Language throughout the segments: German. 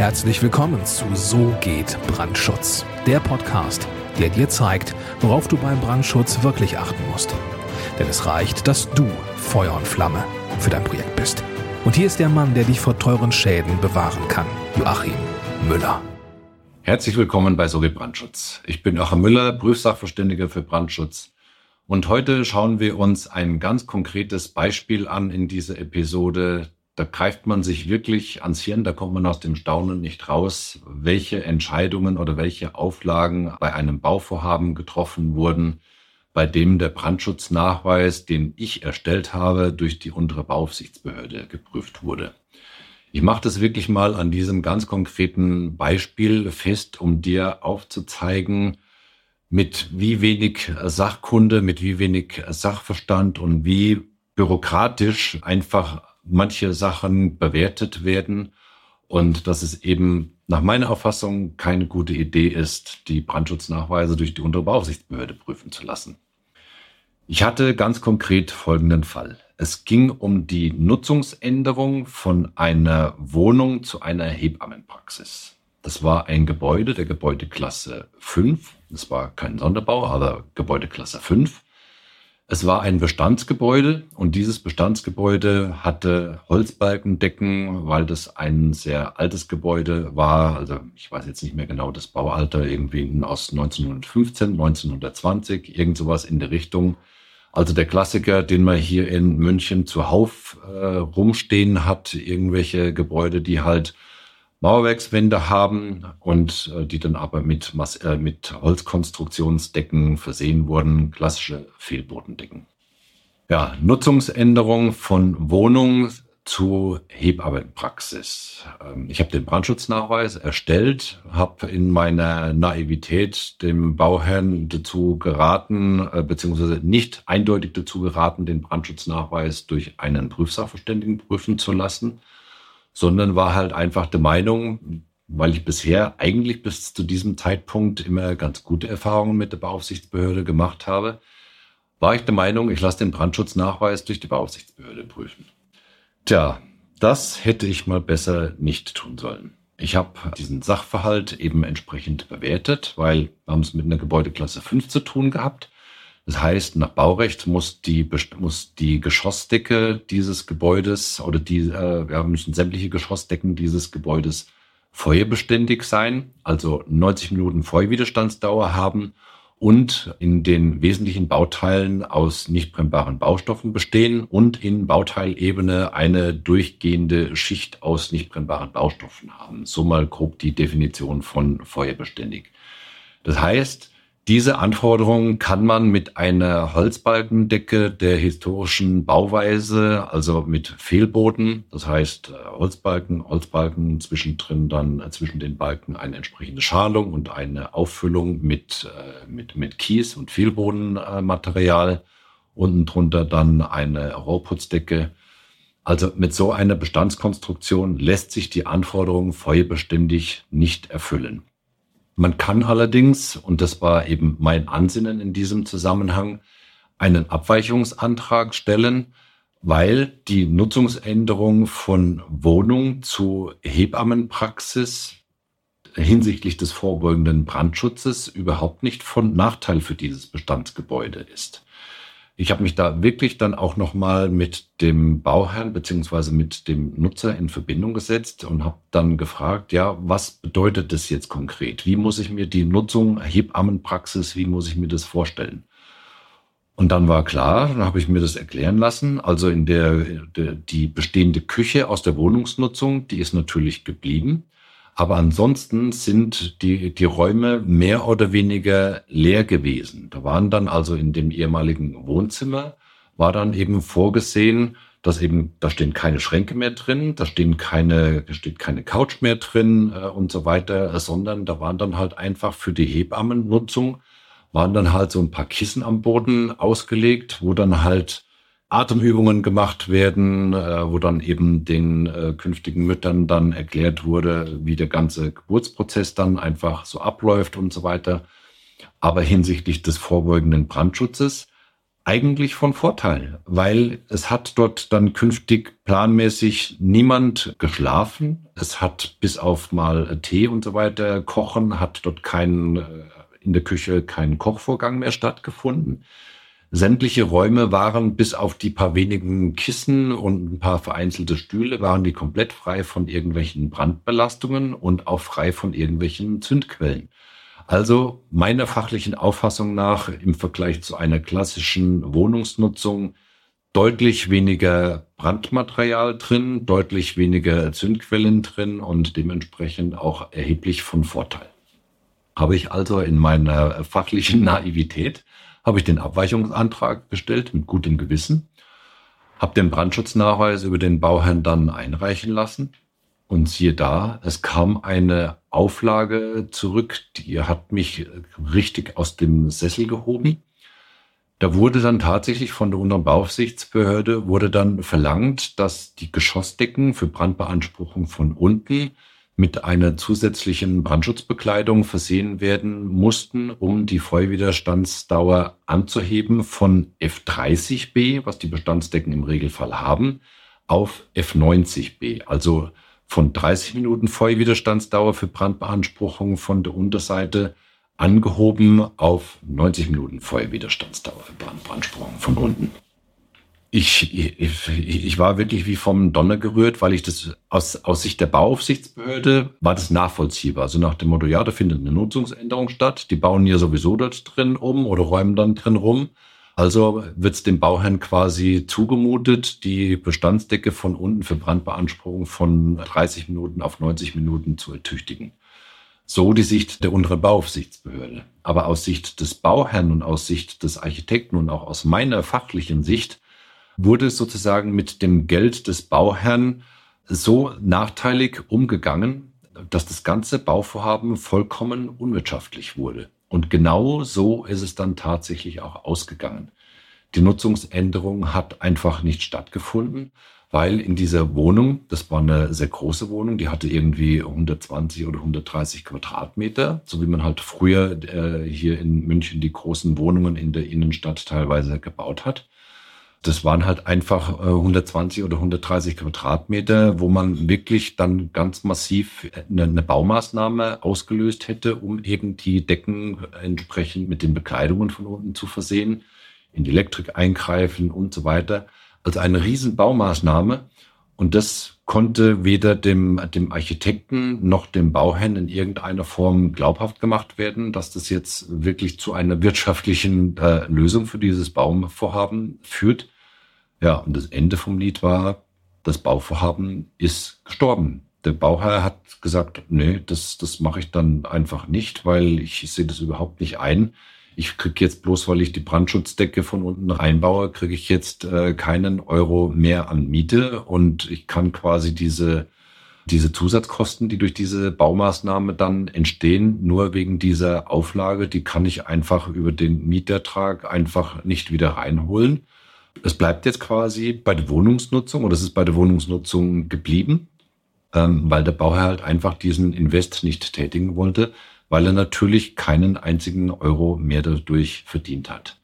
Herzlich willkommen zu So geht Brandschutz, der Podcast, der dir zeigt, worauf du beim Brandschutz wirklich achten musst. Denn es reicht, dass du Feuer und Flamme für dein Projekt bist. Und hier ist der Mann, der dich vor teuren Schäden bewahren kann, Joachim Müller. Herzlich willkommen bei So geht Brandschutz. Ich bin Joachim Müller, Prüfsachverständiger für Brandschutz. Und heute schauen wir uns ein ganz konkretes Beispiel an in dieser Episode, da greift man sich wirklich ans Hirn, da kommt man aus dem Staunen nicht raus, welche Entscheidungen oder welche Auflagen bei einem Bauvorhaben getroffen wurden, bei dem der Brandschutznachweis, den ich erstellt habe, durch die untere Bauaufsichtsbehörde geprüft wurde. Ich mache das wirklich mal an diesem ganz konkreten Beispiel fest, um dir aufzuzeigen, mit wie wenig Sachkunde, mit wie wenig Sachverstand und wie bürokratisch einfach manche Sachen bewertet werden und dass es eben nach meiner Auffassung keine gute Idee ist, die Brandschutznachweise durch die untere Beaufsichtsbehörde prüfen zu lassen. Ich hatte ganz konkret folgenden Fall. Es ging um die Nutzungsänderung von einer Wohnung zu einer Hebammenpraxis. Das war ein Gebäude der Gebäudeklasse 5. Das war kein Sonderbau, aber Gebäudeklasse 5. Es war ein Bestandsgebäude und dieses Bestandsgebäude hatte Holzbalkendecken, weil das ein sehr altes Gebäude war. Also ich weiß jetzt nicht mehr genau das Baualter, irgendwie aus 1915, 1920, irgend sowas in der Richtung. Also der Klassiker, den man hier in München zuhauf äh, rumstehen hat, irgendwelche Gebäude, die halt Mauerwerkswände haben und äh, die dann aber mit, Mas äh, mit Holzkonstruktionsdecken versehen wurden, klassische Fehlbodendecken. Ja, Nutzungsänderung von Wohnung zu Hebammenpraxis. Ähm, ich habe den Brandschutznachweis erstellt, habe in meiner Naivität dem Bauherrn dazu geraten, äh, beziehungsweise nicht eindeutig dazu geraten, den Brandschutznachweis durch einen Prüfsachverständigen prüfen zu lassen sondern war halt einfach der Meinung, weil ich bisher eigentlich bis zu diesem Zeitpunkt immer ganz gute Erfahrungen mit der Beaufsichtsbehörde gemacht habe, war ich der Meinung, ich lasse den Brandschutznachweis durch die Beaufsichtsbehörde prüfen. Tja, das hätte ich mal besser nicht tun sollen. Ich habe diesen Sachverhalt eben entsprechend bewertet, weil wir haben es mit einer Gebäudeklasse 5 zu tun gehabt. Das heißt, nach Baurecht muss die, muss die Geschossdecke dieses Gebäudes oder die, äh, ja, müssen sämtliche Geschossdecken dieses Gebäudes feuerbeständig sein, also 90 Minuten Feuerwiderstandsdauer haben und in den wesentlichen Bauteilen aus nicht brennbaren Baustoffen bestehen und in Bauteilebene eine durchgehende Schicht aus nicht brennbaren Baustoffen haben. So mal grob die Definition von feuerbeständig. Das heißt, diese Anforderungen kann man mit einer Holzbalkendecke der historischen Bauweise, also mit Fehlboden, das heißt äh, Holzbalken, Holzbalken, zwischendrin dann äh, zwischen den Balken eine entsprechende Schalung und eine Auffüllung mit, äh, mit, mit Kies und Fehlbodenmaterial, unten drunter dann eine Rohrputzdecke. Also mit so einer Bestandskonstruktion lässt sich die Anforderung feuerbeständig nicht erfüllen. Man kann allerdings, und das war eben mein Ansinnen in diesem Zusammenhang, einen Abweichungsantrag stellen, weil die Nutzungsänderung von Wohnung zu Hebammenpraxis hinsichtlich des vorbeugenden Brandschutzes überhaupt nicht von Nachteil für dieses Bestandsgebäude ist. Ich habe mich da wirklich dann auch nochmal mit dem Bauherrn beziehungsweise mit dem Nutzer in Verbindung gesetzt und habe dann gefragt, ja, was bedeutet das jetzt konkret? Wie muss ich mir die Nutzung Hebammenpraxis, wie muss ich mir das vorstellen? Und dann war klar, dann habe ich mir das erklären lassen. Also in der, der die bestehende Küche aus der Wohnungsnutzung, die ist natürlich geblieben. Aber ansonsten sind die, die Räume mehr oder weniger leer gewesen. Da waren dann also in dem ehemaligen Wohnzimmer, war dann eben vorgesehen, dass eben, da stehen keine Schränke mehr drin, da stehen keine, da steht keine Couch mehr drin äh, und so weiter, sondern da waren dann halt einfach für die Hebammennutzung, waren dann halt so ein paar Kissen am Boden ausgelegt, wo dann halt Atemübungen gemacht werden, äh, wo dann eben den äh, künftigen Müttern dann erklärt wurde, wie der ganze Geburtsprozess dann einfach so abläuft und so weiter. Aber hinsichtlich des vorbeugenden Brandschutzes eigentlich von Vorteil, weil es hat dort dann künftig planmäßig niemand geschlafen. Es hat bis auf mal Tee und so weiter kochen, hat dort kein, äh, in der Küche kein Kochvorgang mehr stattgefunden. Sämtliche Räume waren bis auf die paar wenigen Kissen und ein paar vereinzelte Stühle waren die komplett frei von irgendwelchen Brandbelastungen und auch frei von irgendwelchen Zündquellen. Also meiner fachlichen Auffassung nach im Vergleich zu einer klassischen Wohnungsnutzung deutlich weniger Brandmaterial drin, deutlich weniger Zündquellen drin und dementsprechend auch erheblich von Vorteil. Habe ich also in meiner fachlichen Naivität habe ich den Abweichungsantrag gestellt mit gutem Gewissen, habe den Brandschutznachweis über den Bauherrn dann einreichen lassen und siehe da, es kam eine Auflage zurück, die hat mich richtig aus dem Sessel gehoben. Da wurde dann tatsächlich von der Unterbauaufsichtsbehörde wurde dann verlangt, dass die Geschossdecken für Brandbeanspruchung von unten mit einer zusätzlichen Brandschutzbekleidung versehen werden mussten, um die Feuerwiderstandsdauer anzuheben von F30B, was die Bestandsdecken im Regelfall haben, auf F90B. Also von 30 Minuten Feuerwiderstandsdauer für Brandbeanspruchung von der Unterseite angehoben auf 90 Minuten Feuerwiderstandsdauer für Brandbeanspruchung von unten. Ich, ich, ich war wirklich wie vom Donner gerührt, weil ich das aus, aus Sicht der Bauaufsichtsbehörde war das nachvollziehbar. Also nach dem Motto, ja, da findet eine Nutzungsänderung statt. Die bauen ja sowieso dort drin um oder räumen dann drin rum. Also wird es dem Bauherrn quasi zugemutet, die Bestandsdecke von unten für Brandbeanspruchung von 30 Minuten auf 90 Minuten zu ertüchtigen. So die Sicht der unteren Bauaufsichtsbehörde. Aber aus Sicht des Bauherrn und aus Sicht des Architekten und auch aus meiner fachlichen Sicht wurde sozusagen mit dem Geld des Bauherrn so nachteilig umgegangen, dass das ganze Bauvorhaben vollkommen unwirtschaftlich wurde. Und genau so ist es dann tatsächlich auch ausgegangen. Die Nutzungsänderung hat einfach nicht stattgefunden, weil in dieser Wohnung, das war eine sehr große Wohnung, die hatte irgendwie 120 oder 130 Quadratmeter, so wie man halt früher äh, hier in München die großen Wohnungen in der Innenstadt teilweise gebaut hat. Das waren halt einfach äh, 120 oder 130 Quadratmeter, wo man wirklich dann ganz massiv eine, eine, Baumaßnahme ausgelöst hätte, um eben die Decken entsprechend mit den Bekleidungen von unten zu versehen, in die Elektrik eingreifen und so weiter. Also eine riesen Baumaßnahme. Und das konnte weder dem, dem Architekten noch dem Bauherrn in irgendeiner Form glaubhaft gemacht werden, dass das jetzt wirklich zu einer wirtschaftlichen äh, Lösung für dieses Bauvorhaben führt. Ja, und das Ende vom Lied war, das Bauvorhaben ist gestorben. Der Bauherr hat gesagt, nee, das, das mache ich dann einfach nicht, weil ich sehe das überhaupt nicht ein. Ich kriege jetzt bloß, weil ich die Brandschutzdecke von unten reinbaue, kriege ich jetzt äh, keinen Euro mehr an Miete und ich kann quasi diese diese Zusatzkosten, die durch diese Baumaßnahme dann entstehen, nur wegen dieser Auflage, die kann ich einfach über den Mietertrag einfach nicht wieder reinholen. Es bleibt jetzt quasi bei der Wohnungsnutzung oder es ist bei der Wohnungsnutzung geblieben, ähm, weil der Bauherr halt einfach diesen Invest nicht tätigen wollte, weil er natürlich keinen einzigen Euro mehr dadurch verdient hat.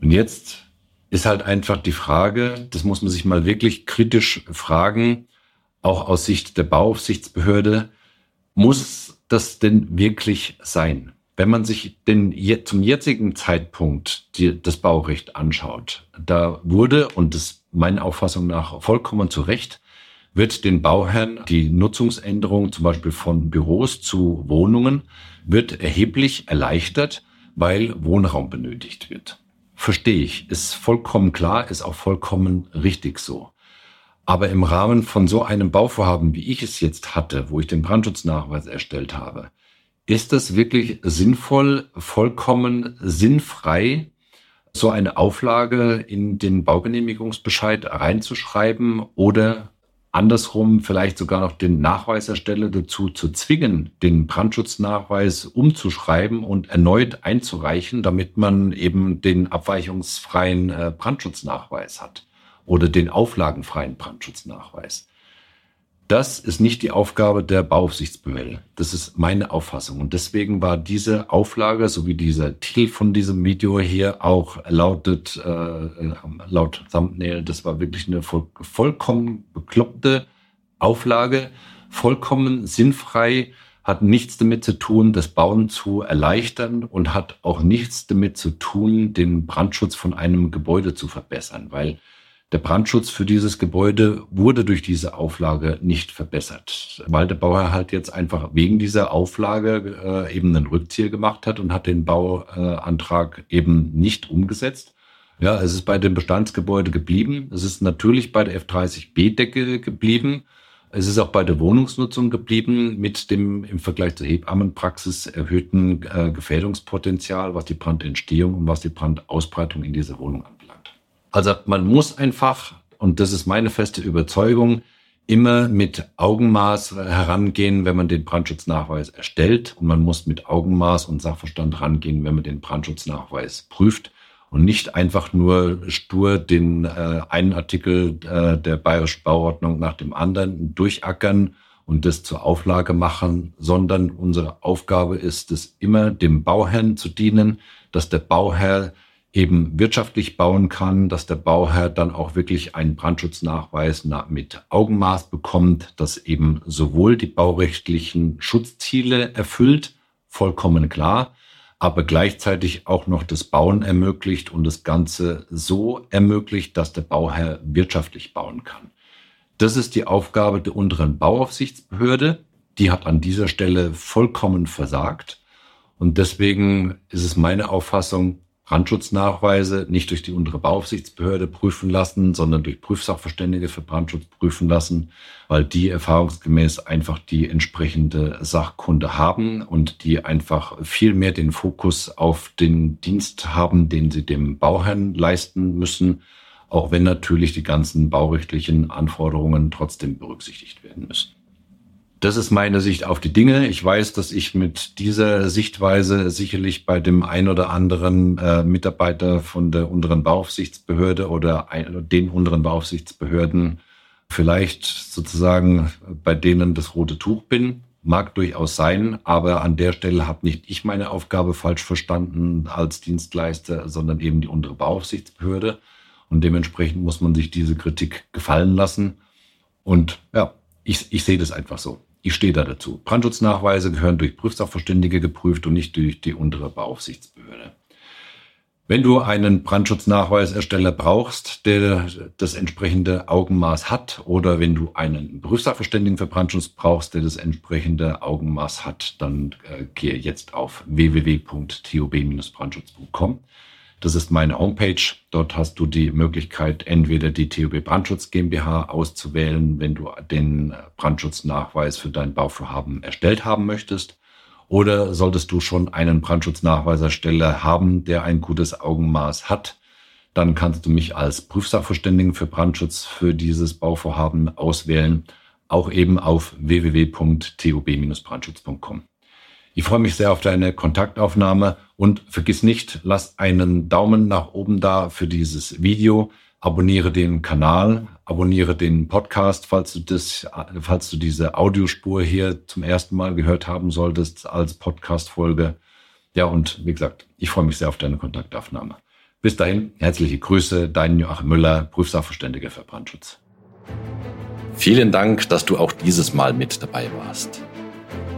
Und jetzt ist halt einfach die Frage, das muss man sich mal wirklich kritisch fragen, auch aus Sicht der Bauaufsichtsbehörde, muss das denn wirklich sein? Wenn man sich den zum jetzigen Zeitpunkt die, das Baurecht anschaut, da wurde, und das meiner Auffassung nach vollkommen zu Recht, wird den Bauherren die Nutzungsänderung zum Beispiel von Büros zu Wohnungen wird erheblich erleichtert, weil Wohnraum benötigt wird. Verstehe ich, ist vollkommen klar, ist auch vollkommen richtig so. Aber im Rahmen von so einem Bauvorhaben, wie ich es jetzt hatte, wo ich den Brandschutznachweis erstellt habe, ist es wirklich sinnvoll, vollkommen sinnfrei, so eine Auflage in den Baugenehmigungsbescheid reinzuschreiben oder andersrum vielleicht sogar noch den Nachweisersteller dazu zu zwingen, den Brandschutznachweis umzuschreiben und erneut einzureichen, damit man eben den abweichungsfreien äh, Brandschutznachweis hat oder den auflagenfreien Brandschutznachweis. Das ist nicht die Aufgabe der Bauaufsichtsbehörde. Das ist meine Auffassung. Und deswegen war diese Auflage, so wie dieser Titel von diesem Video hier auch lautet, äh, laut Thumbnail, das war wirklich eine voll, vollkommen bekloppte Auflage, vollkommen sinnfrei, hat nichts damit zu tun, das Bauen zu erleichtern und hat auch nichts damit zu tun, den Brandschutz von einem Gebäude zu verbessern, weil der Brandschutz für dieses Gebäude wurde durch diese Auflage nicht verbessert, weil der Bauherr halt jetzt einfach wegen dieser Auflage äh, eben einen Rückzieher gemacht hat und hat den Bauantrag äh, eben nicht umgesetzt. Ja, es ist bei dem Bestandsgebäude geblieben. Es ist natürlich bei der F30B-Decke geblieben. Es ist auch bei der Wohnungsnutzung geblieben mit dem im Vergleich zur Hebammenpraxis erhöhten äh, Gefährdungspotenzial, was die Brandentstehung und was die Brandausbreitung in dieser Wohnung angeht. Also man muss einfach, und das ist meine feste Überzeugung, immer mit Augenmaß herangehen, wenn man den Brandschutznachweis erstellt. Und man muss mit Augenmaß und Sachverstand rangehen, wenn man den Brandschutznachweis prüft. Und nicht einfach nur stur den äh, einen Artikel äh, der Bayerischen Bauordnung nach dem anderen durchackern und das zur Auflage machen, sondern unsere Aufgabe ist es immer, dem Bauherrn zu dienen, dass der Bauherr eben wirtschaftlich bauen kann, dass der Bauherr dann auch wirklich einen Brandschutznachweis mit Augenmaß bekommt, dass eben sowohl die baurechtlichen Schutzziele erfüllt, vollkommen klar, aber gleichzeitig auch noch das Bauen ermöglicht und das Ganze so ermöglicht, dass der Bauherr wirtschaftlich bauen kann. Das ist die Aufgabe der unteren Bauaufsichtsbehörde. Die hat an dieser Stelle vollkommen versagt. Und deswegen ist es meine Auffassung, Brandschutznachweise nicht durch die untere Bauaufsichtsbehörde prüfen lassen, sondern durch Prüfsachverständige für Brandschutz prüfen lassen, weil die erfahrungsgemäß einfach die entsprechende Sachkunde haben und die einfach viel mehr den Fokus auf den Dienst haben, den sie dem Bauherrn leisten müssen, auch wenn natürlich die ganzen baurechtlichen Anforderungen trotzdem berücksichtigt werden müssen. Das ist meine Sicht auf die Dinge. Ich weiß, dass ich mit dieser Sichtweise sicherlich bei dem ein oder anderen äh, Mitarbeiter von der unteren Bauaufsichtsbehörde oder ein, den unteren Bauaufsichtsbehörden vielleicht sozusagen bei denen das rote Tuch bin. Mag durchaus sein, aber an der Stelle habe nicht ich meine Aufgabe falsch verstanden als Dienstleister, sondern eben die untere Bauaufsichtsbehörde. Und dementsprechend muss man sich diese Kritik gefallen lassen. Und ja, ich, ich sehe das einfach so. Ich stehe da dazu. Brandschutznachweise gehören durch Prüfsachverständige geprüft und nicht durch die untere Beaufsichtsbehörde. Wenn du einen Brandschutznachweisersteller brauchst, der das entsprechende Augenmaß hat, oder wenn du einen Prüfsachverständigen für Brandschutz brauchst, der das entsprechende Augenmaß hat, dann äh, gehe jetzt auf www.tob-brandschutz.com. Das ist meine Homepage. Dort hast du die Möglichkeit, entweder die TUB Brandschutz GmbH auszuwählen, wenn du den Brandschutznachweis für dein Bauvorhaben erstellt haben möchtest. Oder solltest du schon einen Brandschutznachweisersteller haben, der ein gutes Augenmaß hat, dann kannst du mich als Prüfsachverständigen für Brandschutz für dieses Bauvorhaben auswählen, auch eben auf www.tub-brandschutz.com. Ich freue mich sehr auf deine Kontaktaufnahme und vergiss nicht, lass einen Daumen nach oben da für dieses Video. Abonniere den Kanal, abonniere den Podcast, falls du das, falls du diese Audiospur hier zum ersten Mal gehört haben solltest als Podcast-Folge. Ja, und wie gesagt, ich freue mich sehr auf deine Kontaktaufnahme. Bis dahin, herzliche Grüße, dein Joachim Müller, Prüfsachverständiger für Brandschutz. Vielen Dank, dass du auch dieses Mal mit dabei warst.